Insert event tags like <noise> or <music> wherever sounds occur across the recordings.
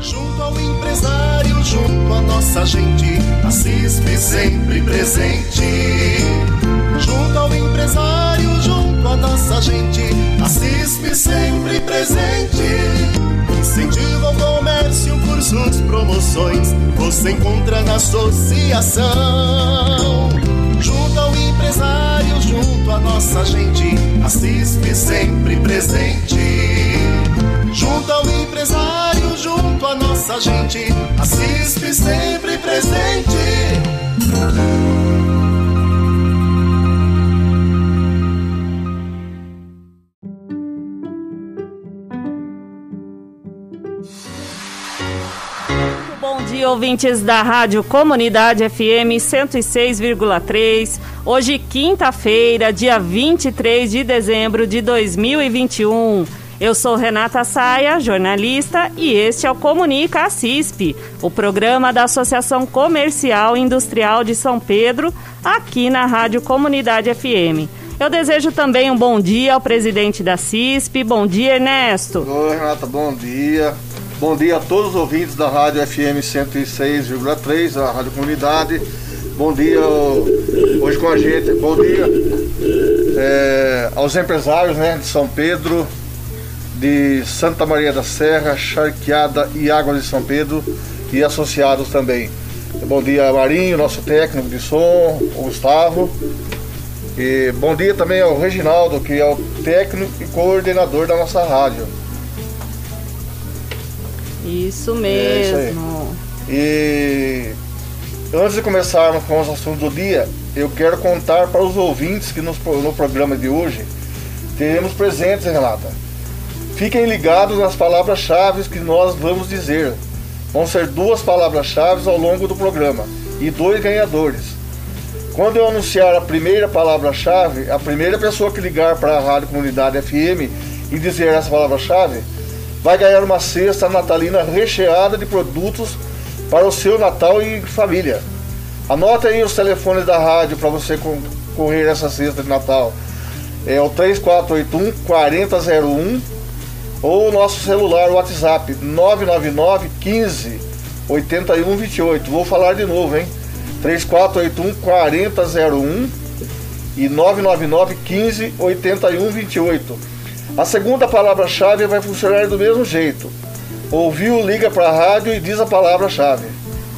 Junto ao empresário, junto à nossa gente, a CISP sempre presente. Junto ao empresário, junto à nossa gente, a CISP sempre presente. Incentiva o comércio, cursos, promoções, você encontra na associação. Junto ao empresário, junto à nossa gente, a CISP sempre presente. Junto ao junto à nossa gente, a CISP sempre presente. Bom dia, ouvintes da Rádio Comunidade FM 106,3. Hoje, quinta-feira, dia 23 de dezembro de 2021. Eu sou Renata Saia, jornalista, e este é o Comunica a CISP, o programa da Associação Comercial e Industrial de São Pedro, aqui na Rádio Comunidade FM. Eu desejo também um bom dia ao presidente da CISP. Bom dia, Ernesto. Oi, Renata, bom dia. Bom dia a todos os ouvintes da Rádio FM 106,3, a Rádio Comunidade. Bom dia hoje com a gente. Bom dia é, aos empresários né, de São Pedro, de Santa Maria da Serra, Charqueada e Águas de São Pedro e associados também. Bom dia, Marinho, nosso técnico de som, o Gustavo. E bom dia também ao Reginaldo, que é o técnico e coordenador da nossa rádio. Isso mesmo. É isso e antes de começarmos com os assuntos do dia, eu quero contar para os ouvintes que nos, no programa de hoje teremos presentes, Renata. Fiquem ligados nas palavras-chave que nós vamos dizer. Vão ser duas palavras-chave ao longo do programa e dois ganhadores. Quando eu anunciar a primeira palavra-chave, a primeira pessoa que ligar para a Rádio Comunidade FM e dizer essa palavra-chave vai ganhar uma cesta natalina recheada de produtos para o seu Natal e família. Anote aí os telefones da rádio para você concorrer essa cesta de Natal. É o 3481 4001 ou o nosso celular WhatsApp 999 15 8128. Vou falar de novo, hein? 3481 4001 e 999 15 8128. A segunda palavra-chave vai funcionar do mesmo jeito. Ouviu, liga para a rádio e diz a palavra-chave.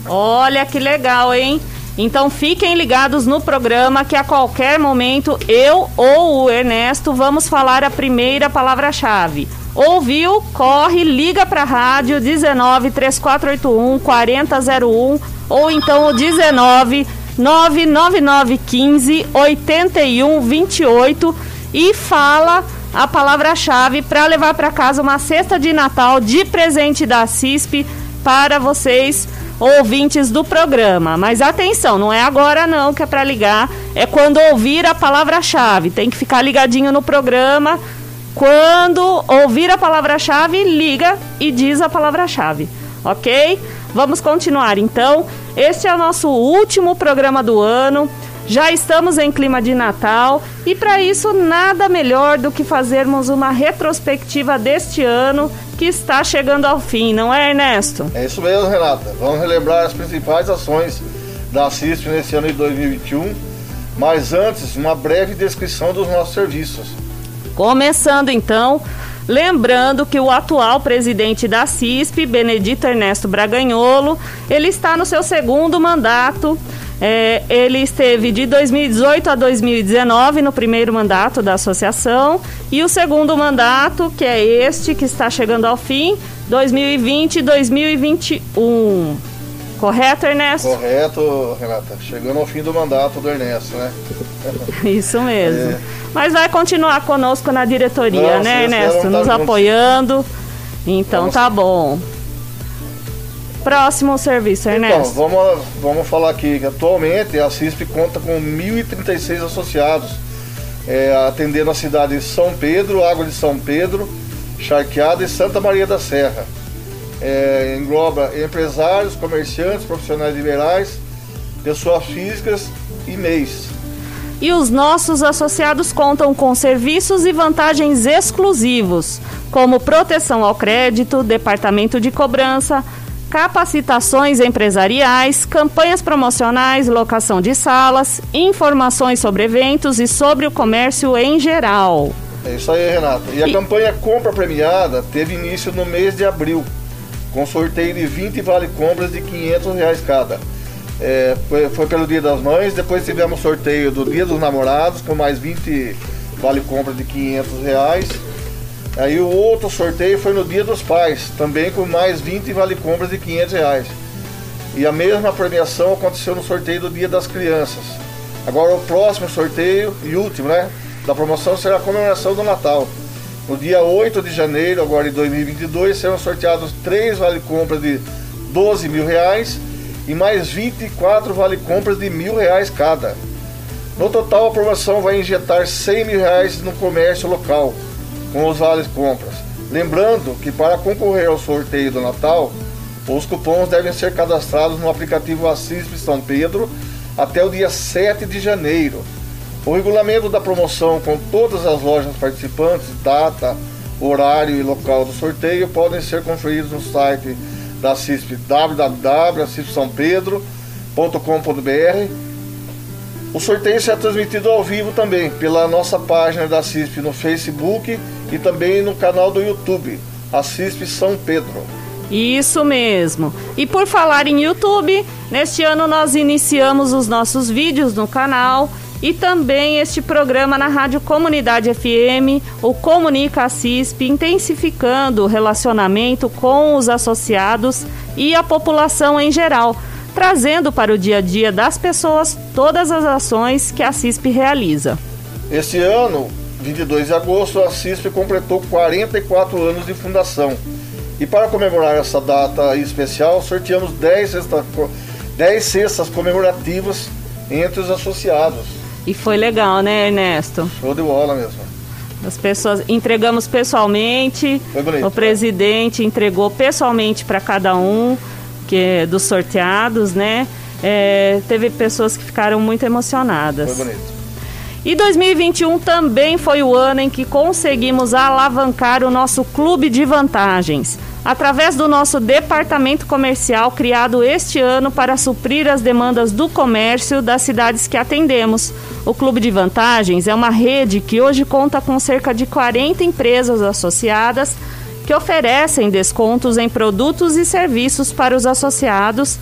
Olha que legal, hein? Então fiquem ligados no programa que a qualquer momento eu ou o Ernesto vamos falar a primeira palavra-chave. Ouviu? Corre, liga para a rádio 19 3481 4001 ou então o 19 999 15 8128 e fala a palavra-chave para levar para casa uma cesta de Natal de presente da CISP para vocês ouvintes do programa. Mas atenção, não é agora não que é para ligar, é quando ouvir a palavra-chave. Tem que ficar ligadinho no programa. Quando ouvir a palavra-chave, liga e diz a palavra-chave, ok? Vamos continuar então. Este é o nosso último programa do ano. Já estamos em clima de Natal e para isso nada melhor do que fazermos uma retrospectiva deste ano que está chegando ao fim, não é, Ernesto? É isso mesmo, Renata. Vamos relembrar as principais ações da CISP nesse ano de 2021, mas antes, uma breve descrição dos nossos serviços. Começando então, Lembrando que o atual presidente da CISP, Benedito Ernesto Braganholo, ele está no seu segundo mandato é, ele esteve de 2018 a 2019 no primeiro mandato da associação e o segundo mandato, que é este que está chegando ao fim, 2020 e 2021. Correto, Ernesto? Correto, Renata. Chegando ao fim do mandato do Ernesto, né? <laughs> Isso mesmo. É. Mas vai continuar conosco na diretoria, Não, né, Ernesto? Nos apoiando. Então Vamos... tá bom. Próximo serviço, então, Ernesto. Então, vamos, vamos falar aqui que atualmente a CISP conta com 1.036 associados, é, atendendo a cidade de São Pedro, Água de São Pedro, Charqueada e Santa Maria da Serra. É, engloba empresários, comerciantes, profissionais liberais, pessoas físicas e MEIs. E os nossos associados contam com serviços e vantagens exclusivos, como proteção ao crédito, departamento de cobrança, capacitações empresariais, campanhas promocionais, locação de salas, informações sobre eventos e sobre o comércio em geral. É isso aí, Renata. E a e... campanha Compra Premiada teve início no mês de abril, com sorteio de 20 vale-compras de 500 reais cada. É, foi, foi, pelo Dia das Mães, depois tivemos sorteio do Dia dos Namorados, com mais 20 vale-compras de 500 reais. Aí o outro sorteio foi no Dia dos Pais, também com mais 20 vale-compras de 500 reais. E a mesma premiação aconteceu no sorteio do Dia das Crianças. Agora o próximo sorteio e último, né, da promoção será a comemoração do Natal. No dia 8 de janeiro, agora de 2022, serão sorteados três vale-compras de 12 mil reais e mais 24 vale-compras de mil reais cada. No total, a promoção vai injetar 100 mil reais no comércio local com os vales compras. Lembrando que para concorrer ao sorteio do Natal, os cupons devem ser cadastrados no aplicativo Assisp São Pedro até o dia 7 de janeiro. O regulamento da promoção com todas as lojas participantes, data, horário e local do sorteio podem ser conferidos no site da CISP www.cispsampedro.com.br o sorteio será transmitido ao vivo também pela nossa página da CISP no Facebook e também no canal do YouTube, a CISP São Pedro. Isso mesmo. E por falar em YouTube, neste ano nós iniciamos os nossos vídeos no canal e também este programa na Rádio Comunidade FM, o Comunica CISP, intensificando o relacionamento com os associados e a população em geral trazendo para o dia a dia das pessoas todas as ações que a CISP realiza. Este ano, 22 de agosto, a CISP completou 44 anos de fundação. E para comemorar essa data especial, sorteamos 10 cestas, 10 cestas comemorativas entre os associados. E foi legal, né, Ernesto? Show de bola mesmo. As pessoas entregamos pessoalmente. Foi bonito, o presidente entregou pessoalmente para cada um que é dos sorteados, né? É, teve pessoas que ficaram muito emocionadas. Foi bonito. E 2021 também foi o ano em que conseguimos alavancar o nosso clube de vantagens, através do nosso departamento comercial criado este ano para suprir as demandas do comércio das cidades que atendemos. O Clube de Vantagens é uma rede que hoje conta com cerca de 40 empresas associadas que oferecem descontos em produtos e serviços para os associados,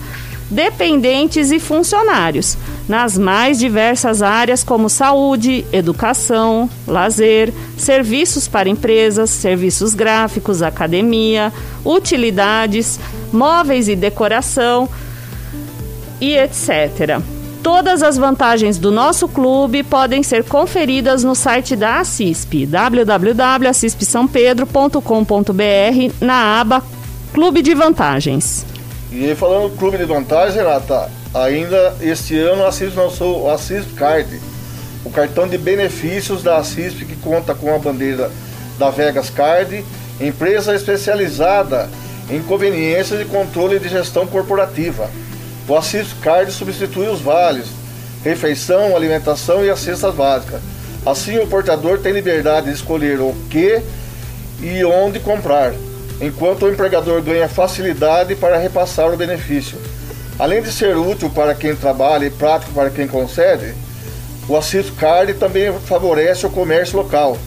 dependentes e funcionários, nas mais diversas áreas como saúde, educação, lazer, serviços para empresas, serviços gráficos, academia, utilidades, móveis e decoração e etc. Todas as vantagens do nosso clube podem ser conferidas no site da ACISP, www.acispsampedro.com.br, na aba Clube de Vantagens. E falando do Clube de Vantagens, Renata, ainda este ano a ACISP lançou o ACISP Card, o cartão de benefícios da ACISP que conta com a bandeira da Vegas Card, empresa especializada em conveniências de controle de gestão corporativa. O Assist Card substitui os vales, refeição, alimentação e as cestas básicas. Assim, o portador tem liberdade de escolher o que e onde comprar, enquanto o empregador ganha facilidade para repassar o benefício. Além de ser útil para quem trabalha e prático para quem concede, o Assist Card também favorece o comércio local.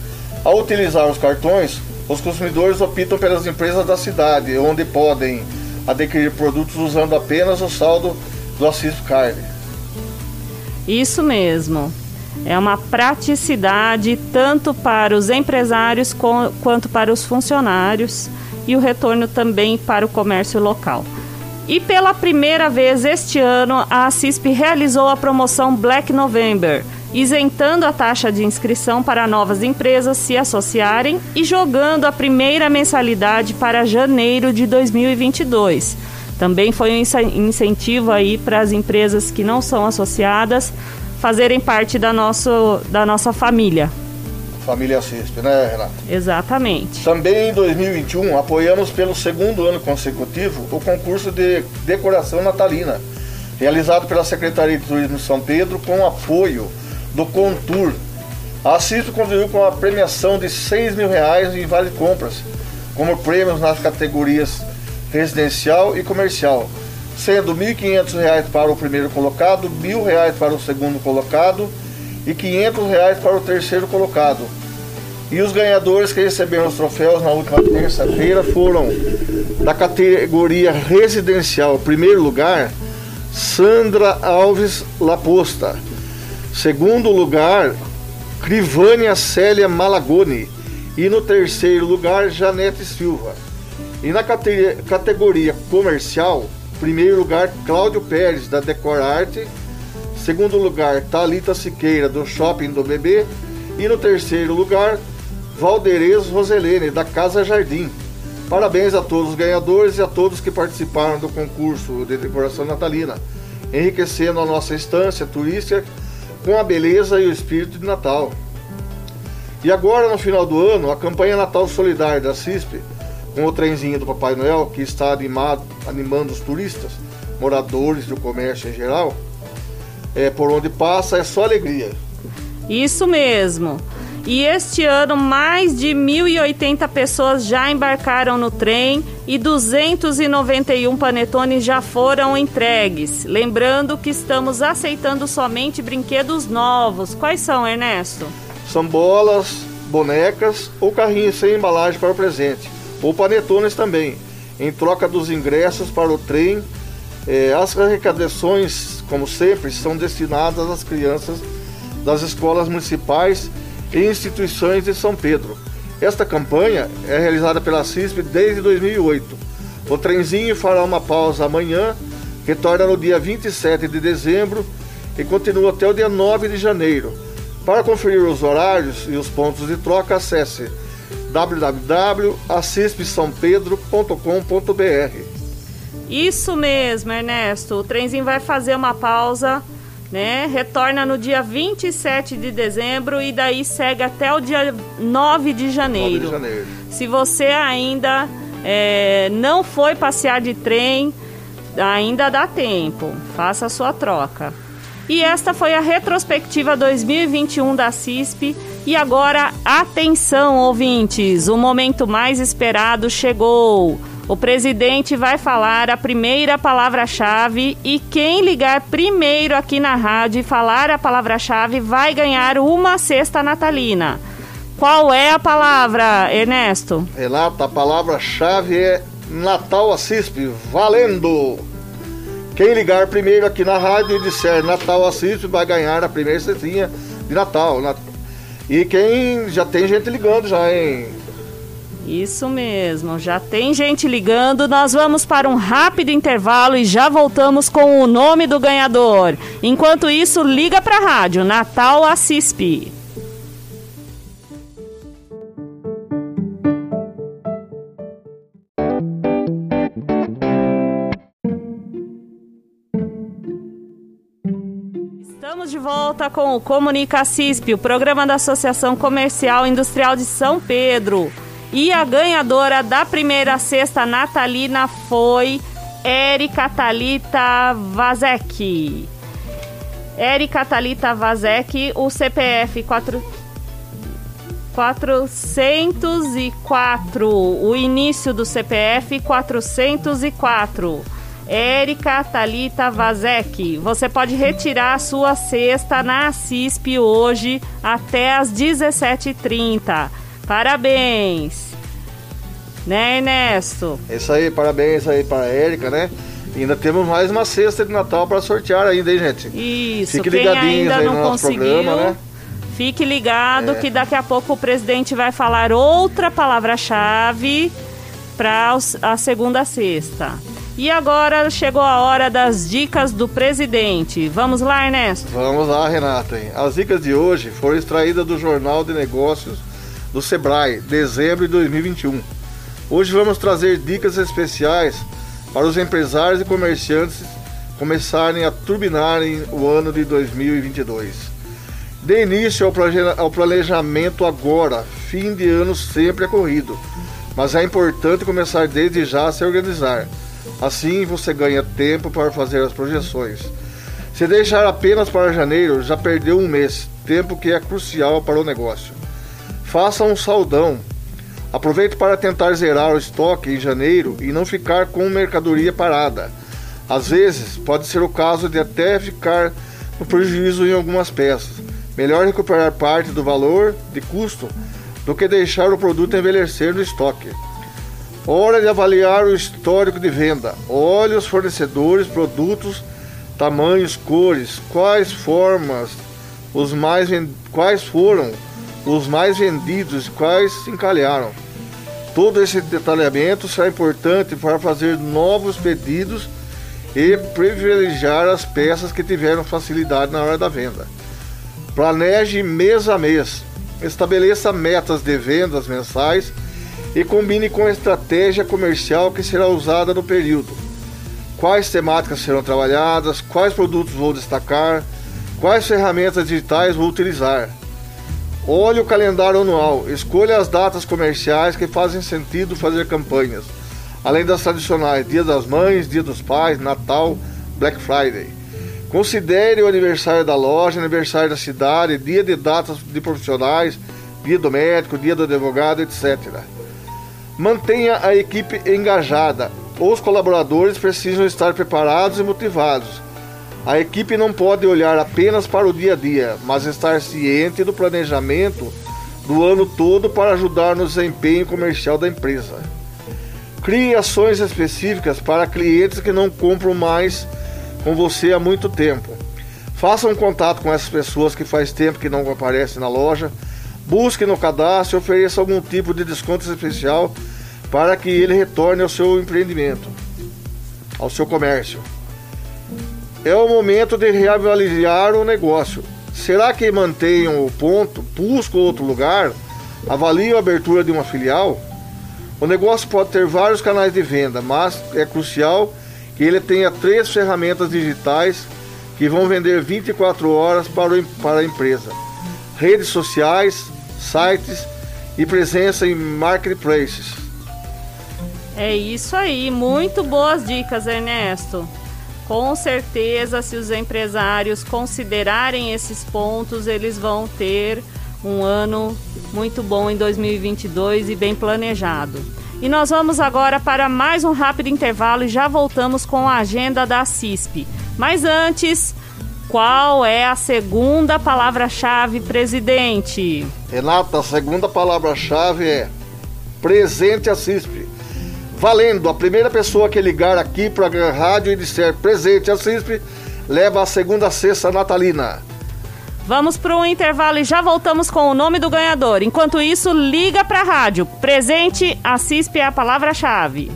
Ao utilizar os cartões, os consumidores optam pelas empresas da cidade, onde podem adquirir produtos usando apenas o saldo do Assist Card. Isso mesmo. É uma praticidade tanto para os empresários quanto para os funcionários e o retorno também para o comércio local. E pela primeira vez este ano, a CISP realizou a promoção Black November, isentando a taxa de inscrição para novas empresas se associarem e jogando a primeira mensalidade para janeiro de 2022. Também foi um incentivo aí para as empresas que não são associadas fazerem parte da, nosso, da nossa família. Família CISP, né, Renato? Exatamente. Também em 2021, apoiamos pelo segundo ano consecutivo o concurso de decoração natalina, realizado pela Secretaria de Turismo de São Pedro com apoio do Contour. A CISP contribuiu com a premiação de 6 mil reais em vale compras, como prêmios nas categorias residencial e comercial, sendo R$ 1.500 para o primeiro colocado, R$ 1.000 para o segundo colocado e R$ 500 para o terceiro colocado. E os ganhadores que receberam os troféus na última terça-feira foram da categoria residencial, primeiro lugar, Sandra Alves Laposta. Segundo lugar, Crivânia Célia Malagoni. E no terceiro lugar, Janete Silva. E na categoria comercial, primeiro lugar, Cláudio Pérez, da Decor Arte. Segundo lugar, Talita Siqueira, do Shopping do Bebê. E no terceiro lugar, Valderez Roselene, da Casa Jardim. Parabéns a todos os ganhadores e a todos que participaram do concurso de decoração natalina, enriquecendo a nossa estância turística com a beleza e o espírito de Natal. E agora, no final do ano, a campanha Natal Solidária da CISP, com o trenzinho do Papai Noel, que está animado, animando os turistas, moradores do comércio em geral, é, por onde passa é só alegria. Isso mesmo. E este ano, mais de 1.080 pessoas já embarcaram no trem e 291 panetones já foram entregues. Lembrando que estamos aceitando somente brinquedos novos. Quais são, Ernesto? São bolas, bonecas ou carrinhos sem embalagem para o presente, ou panetones também, em troca dos ingressos para o trem. Eh, as arrecadações, como sempre, são destinadas às crianças das escolas municipais e instituições de São Pedro. Esta campanha é realizada pela CISP desde 2008. O trenzinho fará uma pausa amanhã, retorna no dia 27 de dezembro e continua até o dia 9 de janeiro. Para conferir os horários e os pontos de troca, acesse www.acispsampedro.com.br. Isso mesmo, Ernesto. O trenzinho vai fazer uma pausa né? Retorna no dia 27 de dezembro e daí segue até o dia 9 de janeiro. 9 de janeiro. Se você ainda é, não foi passear de trem, ainda dá tempo. Faça a sua troca. E esta foi a retrospectiva 2021 da CISP. E agora, atenção, ouvintes! O momento mais esperado chegou. O presidente vai falar a primeira palavra-chave e quem ligar primeiro aqui na rádio e falar a palavra-chave vai ganhar uma cesta natalina. Qual é a palavra, Ernesto? Renata, a palavra-chave é Natal Assispe, valendo! Quem ligar primeiro aqui na rádio e disser Natal Assispe vai ganhar a primeira cestinha de Natal. E quem já tem gente ligando já, hein? Isso mesmo, já tem gente ligando. Nós vamos para um rápido intervalo e já voltamos com o nome do ganhador. Enquanto isso, liga para a rádio Natal Assispe. Estamos de volta com o Comunica CISP, o programa da Associação Comercial Industrial de São Pedro. E a ganhadora da primeira cesta natalina foi Erika Talita Vazek. Erika Talita Vazek, o CPF 4 404, o início do CPF 404. Érica Talita Vazek, você pode retirar a sua cesta na CISP hoje até às 17h30. Parabéns! Né, Ernesto? É isso aí, parabéns aí para a Érica, né? E ainda temos mais uma cesta de Natal para sortear ainda, hein, gente? Isso, Fique quem ainda não conseguiu, programa, né? Fique ligado é. que daqui a pouco o presidente vai falar outra palavra-chave para a segunda sexta. E agora chegou a hora das dicas do presidente. Vamos lá, Ernesto? Vamos lá, Renata. As dicas de hoje foram extraídas do Jornal de Negócios do Sebrae, dezembro de 2021. Hoje vamos trazer dicas especiais para os empresários e comerciantes começarem a turbinarem o ano de 2022. Dê início ao planejamento agora, fim de ano sempre é corrido, mas é importante começar desde já a se organizar. Assim você ganha tempo para fazer as projeções. Se deixar apenas para janeiro, já perdeu um mês tempo que é crucial para o negócio. Faça um saldão. Aproveite para tentar zerar o estoque em janeiro e não ficar com mercadoria parada. Às vezes, pode ser o caso de até ficar no prejuízo em algumas peças. Melhor recuperar parte do valor de custo do que deixar o produto envelhecer no estoque. Hora de avaliar o histórico de venda. Olhe os fornecedores, produtos, tamanhos, cores, quais formas, os mais quais foram os mais vendidos, quais se encalharam. Todo esse detalhamento será importante para fazer novos pedidos e privilegiar as peças que tiveram facilidade na hora da venda. Planeje mês a mês. Estabeleça metas de vendas mensais e combine com a estratégia comercial que será usada no período. Quais temáticas serão trabalhadas, quais produtos vou destacar, quais ferramentas digitais vou utilizar. Olhe o calendário anual, escolha as datas comerciais que fazem sentido fazer campanhas além das tradicionais Dia das Mães, Dia dos Pais, Natal, Black Friday. Considere o aniversário da loja, aniversário da cidade, dia de datas de profissionais, dia do médico, dia do advogado, etc. Mantenha a equipe engajada. Os colaboradores precisam estar preparados e motivados. A equipe não pode olhar apenas para o dia a dia, mas estar ciente do planejamento do ano todo para ajudar no desempenho comercial da empresa. Crie ações específicas para clientes que não compram mais com você há muito tempo. Faça um contato com essas pessoas que faz tempo que não aparecem na loja. Busque no cadastro e ofereça algum tipo de desconto especial para que ele retorne ao seu empreendimento, ao seu comércio. É o momento de reavaliar o negócio. Será que mantenham o ponto? Busco outro lugar? Avalio a abertura de uma filial? O negócio pode ter vários canais de venda, mas é crucial que ele tenha três ferramentas digitais que vão vender 24 horas para, o, para a empresa: redes sociais, sites e presença em marketplaces. É isso aí, muito boas dicas, Ernesto. Com certeza, se os empresários considerarem esses pontos, eles vão ter um ano muito bom em 2022 e bem planejado. E nós vamos agora para mais um rápido intervalo e já voltamos com a agenda da CISP. Mas antes, qual é a segunda palavra-chave, presidente? Renata, a segunda palavra-chave é presente a CISP. Valendo, a primeira pessoa que ligar aqui para a rádio e disser presente a CISP, leva a segunda cesta natalina. Vamos para o intervalo e já voltamos com o nome do ganhador. Enquanto isso, liga para a rádio. Presente, a CISP é a palavra-chave.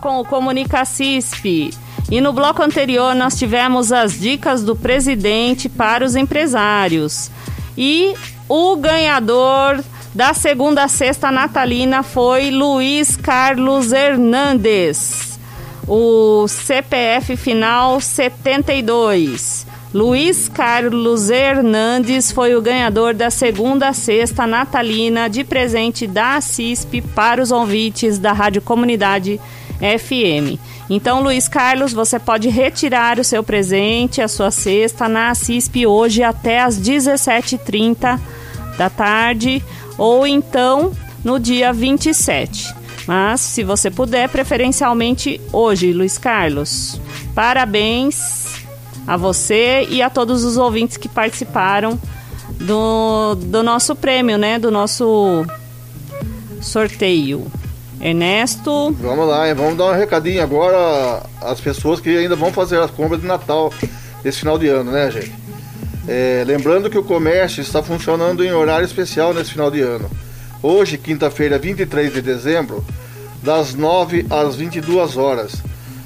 Com o Comunica CISP. E no bloco anterior nós tivemos as dicas do presidente para os empresários. E o ganhador da segunda sexta natalina foi Luiz Carlos Hernandes. O CPF final 72. Luiz Carlos Hernandes foi o ganhador da segunda sexta natalina de presente da CISP para os ouvintes da Rádio Comunidade FM. Então, Luiz Carlos, você pode retirar o seu presente, a sua cesta, na CISP hoje até às 17h30 da tarde ou então no dia 27. Mas, se você puder, preferencialmente hoje, Luiz Carlos. Parabéns a você e a todos os ouvintes que participaram do, do nosso prêmio, né? Do nosso sorteio. Ernesto. Vamos lá, vamos dar um recadinho agora às pessoas que ainda vão fazer as compras de Natal esse final de ano, né, gente? É, lembrando que o comércio está funcionando em horário especial nesse final de ano. Hoje, quinta-feira, 23 de dezembro, das 9 às 22 horas.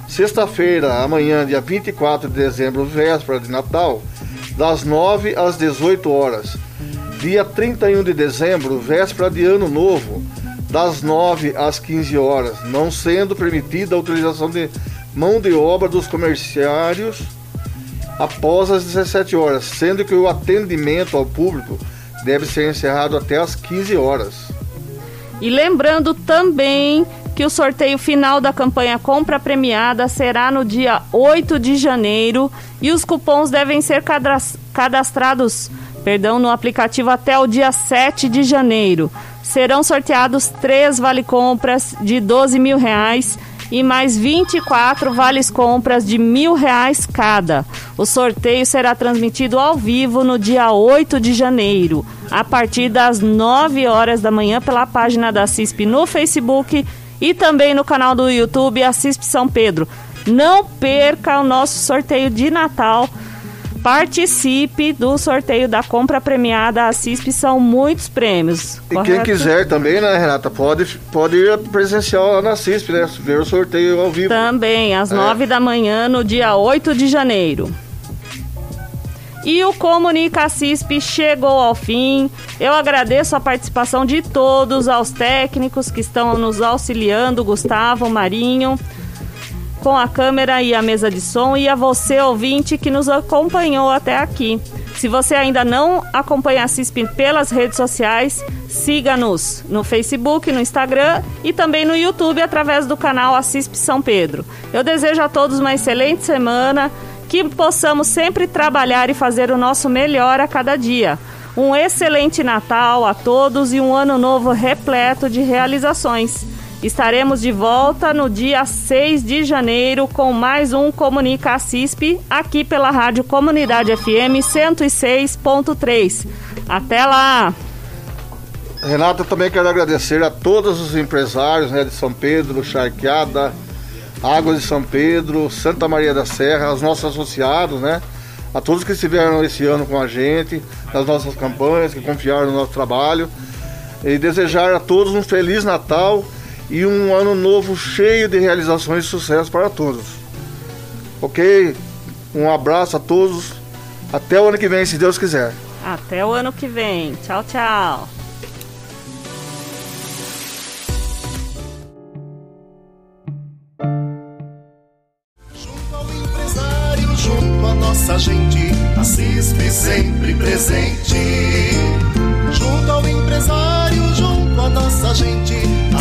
Sexta-feira, amanhã, dia 24 de dezembro, véspera de Natal, das 9 às 18 horas. Dia 31 de dezembro, véspera de Ano Novo, das 9 às 15 horas, não sendo permitida a utilização de mão de obra dos comerciários após as 17 horas, sendo que o atendimento ao público deve ser encerrado até às 15 horas. E lembrando também que o sorteio final da campanha Compra Premiada será no dia 8 de janeiro e os cupons devem ser cadastrados perdão, no aplicativo até o dia 7 de janeiro. Serão sorteados três vale-compras de 12 mil reais e mais 24 vales compras de mil reais cada. O sorteio será transmitido ao vivo no dia 8 de janeiro, a partir das 9 horas da manhã, pela página da CISP no Facebook e também no canal do YouTube a CISP São Pedro. Não perca o nosso sorteio de Natal participe do sorteio da compra premiada. A CISP são muitos prêmios. E correto? quem quiser também, né, Renata, pode, pode ir presencial lá na CISP, né? Ver o sorteio ao vivo. Também, às é. 9 da manhã, no dia 8 de janeiro. E o Comunica CISP chegou ao fim. Eu agradeço a participação de todos, aos técnicos que estão nos auxiliando, Gustavo, Marinho com a câmera e a mesa de som e a você, ouvinte, que nos acompanhou até aqui. Se você ainda não acompanha a CISP pelas redes sociais, siga-nos no Facebook, no Instagram e também no YouTube através do canal Assisp São Pedro. Eu desejo a todos uma excelente semana, que possamos sempre trabalhar e fazer o nosso melhor a cada dia. Um excelente Natal a todos e um ano novo repleto de realizações. Estaremos de volta no dia 6 de janeiro com mais um Comunica CISP aqui pela Rádio Comunidade FM 106.3. Até lá! Renata, também quero agradecer a todos os empresários né, de São Pedro, Charqueada, Águas de São Pedro, Santa Maria da Serra, os nossos associados, né? A todos que estiveram esse ano com a gente, nas nossas campanhas, que confiaram no nosso trabalho. E desejar a todos um Feliz Natal e um ano novo cheio de realizações e sucesso para todos. Ok? Um abraço a todos. Até o ano que vem, se Deus quiser. Até o ano que vem. Tchau, tchau. Junto ao empresário, junto à nossa gente, a CISP sempre presente. Junto ao empresário, junto à nossa gente a